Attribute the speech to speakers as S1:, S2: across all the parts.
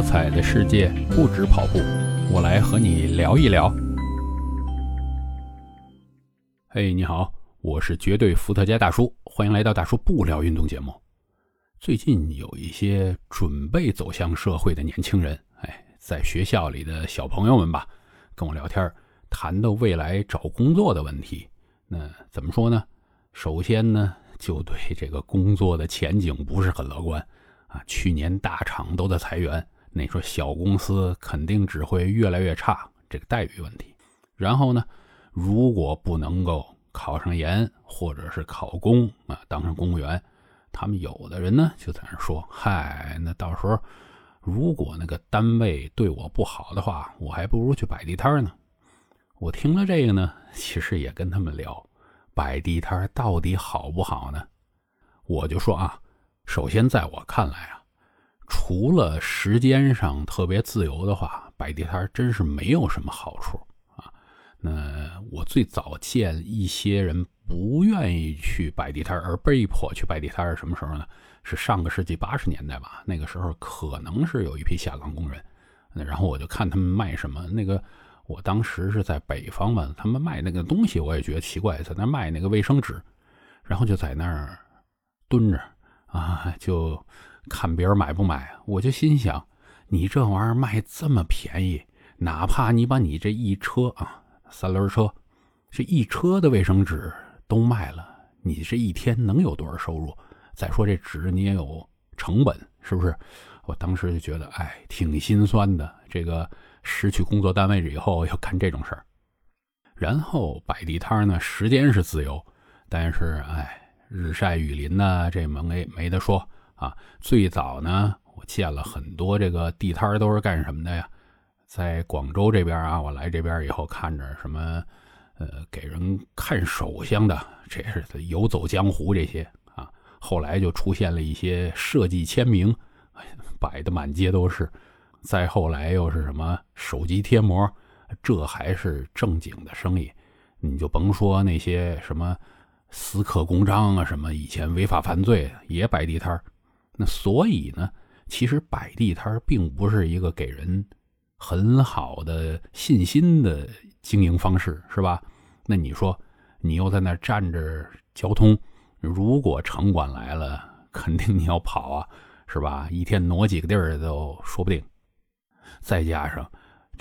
S1: 多彩的世界不止跑步，我来和你聊一聊。嘿，你好，我是绝对伏特加大叔，欢迎来到大叔不聊运动节目。最近有一些准备走向社会的年轻人，哎，在学校里的小朋友们吧，跟我聊天，谈到未来找工作的问题。那怎么说呢？首先呢，就对这个工作的前景不是很乐观。啊，去年大厂都在裁员，那说小公司肯定只会越来越差，这个待遇问题。然后呢，如果不能够考上研，或者是考公啊，当上公务员，他们有的人呢就在那说：“嗨，那到时候如果那个单位对我不好的话，我还不如去摆地摊呢。”我听了这个呢，其实也跟他们聊，摆地摊到底好不好呢？我就说啊。首先，在我看来啊，除了时间上特别自由的话，摆地摊真是没有什么好处啊。那我最早见一些人不愿意去摆地摊而被迫去摆地摊是什么时候呢？是上个世纪八十年代吧。那个时候可能是有一批下岗工人，然后我就看他们卖什么。那个我当时是在北方嘛，他们卖那个东西，我也觉得奇怪，在那卖那个卫生纸，然后就在那儿蹲着。啊，就看别人买不买，我就心想，你这玩意儿卖这么便宜，哪怕你把你这一车啊，三轮车，这一车的卫生纸都卖了，你这一天能有多少收入？再说这纸你也有成本，是不是？我当时就觉得，哎，挺心酸的。这个失去工作单位以后要干这种事儿，然后摆地摊呢，时间是自由，但是，哎。日晒雨淋呢，这没没得说啊。最早呢，我见了很多这个地摊都是干什么的呀？在广州这边啊，我来这边以后看着什么，呃，给人看手相的，这是游走江湖这些啊。后来就出现了一些设计签名，摆的满街都是。再后来又是什么手机贴膜，这还是正经的生意。你就甭说那些什么。私刻公章啊，什么以前违法犯罪也摆地摊那所以呢，其实摆地摊并不是一个给人很好的信心的经营方式，是吧？那你说，你又在那站着交通，如果城管来了，肯定你要跑啊，是吧？一天挪几个地儿都说不定，再加上。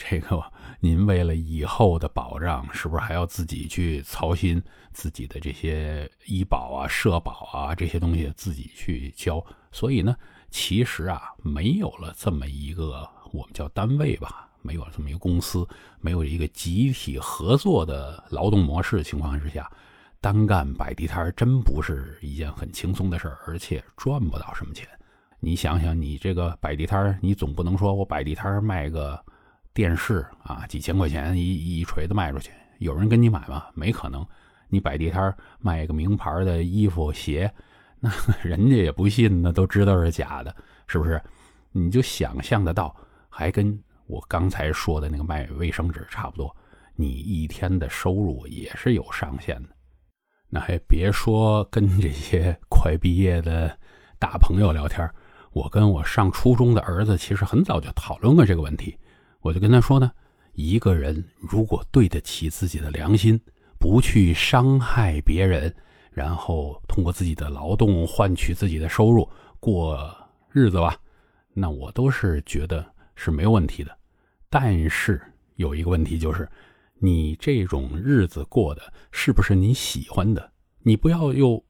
S1: 这个，您为了以后的保障，是不是还要自己去操心自己的这些医保啊、社保啊这些东西自己去交？所以呢，其实啊，没有了这么一个我们叫单位吧，没有这么一个公司，没有一个集体合作的劳动模式情况之下，单干摆地摊真不是一件很轻松的事儿，而且赚不到什么钱。你想想，你这个摆地摊你总不能说我摆地摊卖个。电视啊，几千块钱一一锤子卖出去，有人跟你买吗？没可能。你摆地摊卖个名牌的衣服鞋，那人家也不信，那都知道是假的，是不是？你就想象得到，还跟我刚才说的那个卖卫生纸差不多，你一天的收入也是有上限的。那还别说跟这些快毕业的大朋友聊天，我跟我上初中的儿子其实很早就讨论过这个问题。我就跟他说呢，一个人如果对得起自己的良心，不去伤害别人，然后通过自己的劳动换取自己的收入过日子吧，那我都是觉得是没有问题的。但是有一个问题就是，你这种日子过的是不是你喜欢的？你不要又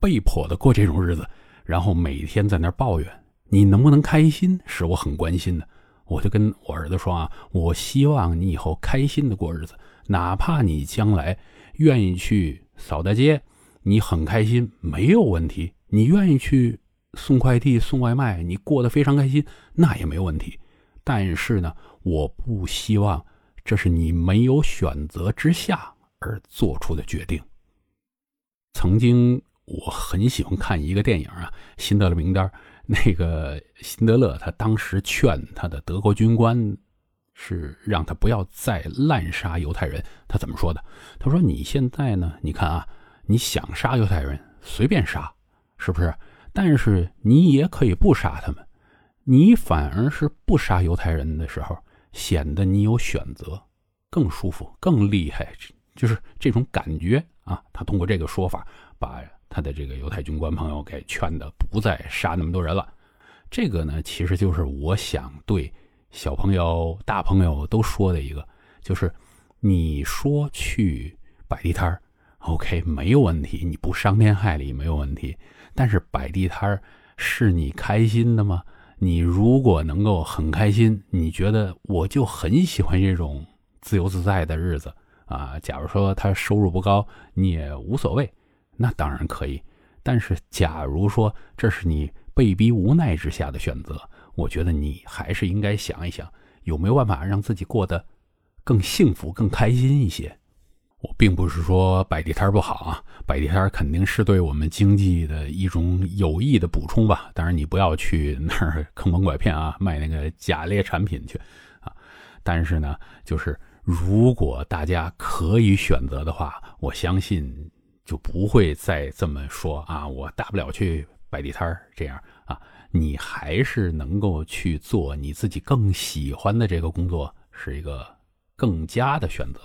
S1: 被迫的过这种日子，然后每天在那抱怨，你能不能开心？是我很关心的。我就跟我儿子说啊，我希望你以后开心的过日子，哪怕你将来愿意去扫大街，你很开心没有问题；你愿意去送快递、送外卖，你过得非常开心，那也没有问题。但是呢，我不希望这是你没有选择之下而做出的决定。曾经我很喜欢看一个电影啊，《辛德勒名单》。那个辛德勒，他当时劝他的德国军官，是让他不要再滥杀犹太人。他怎么说的？他说：“你现在呢？你看啊，你想杀犹太人，随便杀，是不是？但是你也可以不杀他们。你反而是不杀犹太人的时候，显得你有选择，更舒服，更厉害，就是这种感觉啊。他通过这个说法，把他的这个犹太军官朋友给劝的不再杀那么多人了。这个呢，其实就是我想对小朋友、大朋友都说的一个，就是你说去摆地摊儿，OK，没有问题，你不伤天害理没有问题。但是摆地摊儿是你开心的吗？你如果能够很开心，你觉得我就很喜欢这种自由自在的日子啊。假如说他收入不高，你也无所谓，那当然可以。但是假如说这是你被逼无奈之下的选择，我觉得你还是应该想一想，有没有办法让自己过得更幸福、更开心一些。我并不是说摆地摊不好啊，摆地摊肯定是对我们经济的一种有益的补充吧。当然，你不要去 那儿坑蒙拐骗啊，卖那个假劣产品去啊。但是呢，就是如果大家可以选择的话，我相信就不会再这么说啊。我大不了去摆地摊这样啊，你还是能够去做你自己更喜欢的这个工作，是一个更佳的选择。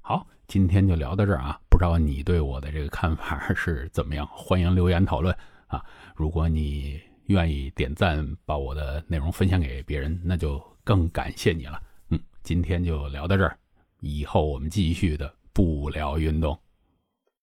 S1: 好。今天就聊到这儿啊，不知道你对我的这个看法是怎么样？欢迎留言讨论啊！如果你愿意点赞，把我的内容分享给别人，那就更感谢你了。嗯，今天就聊到这儿，以后我们继续的不聊运动。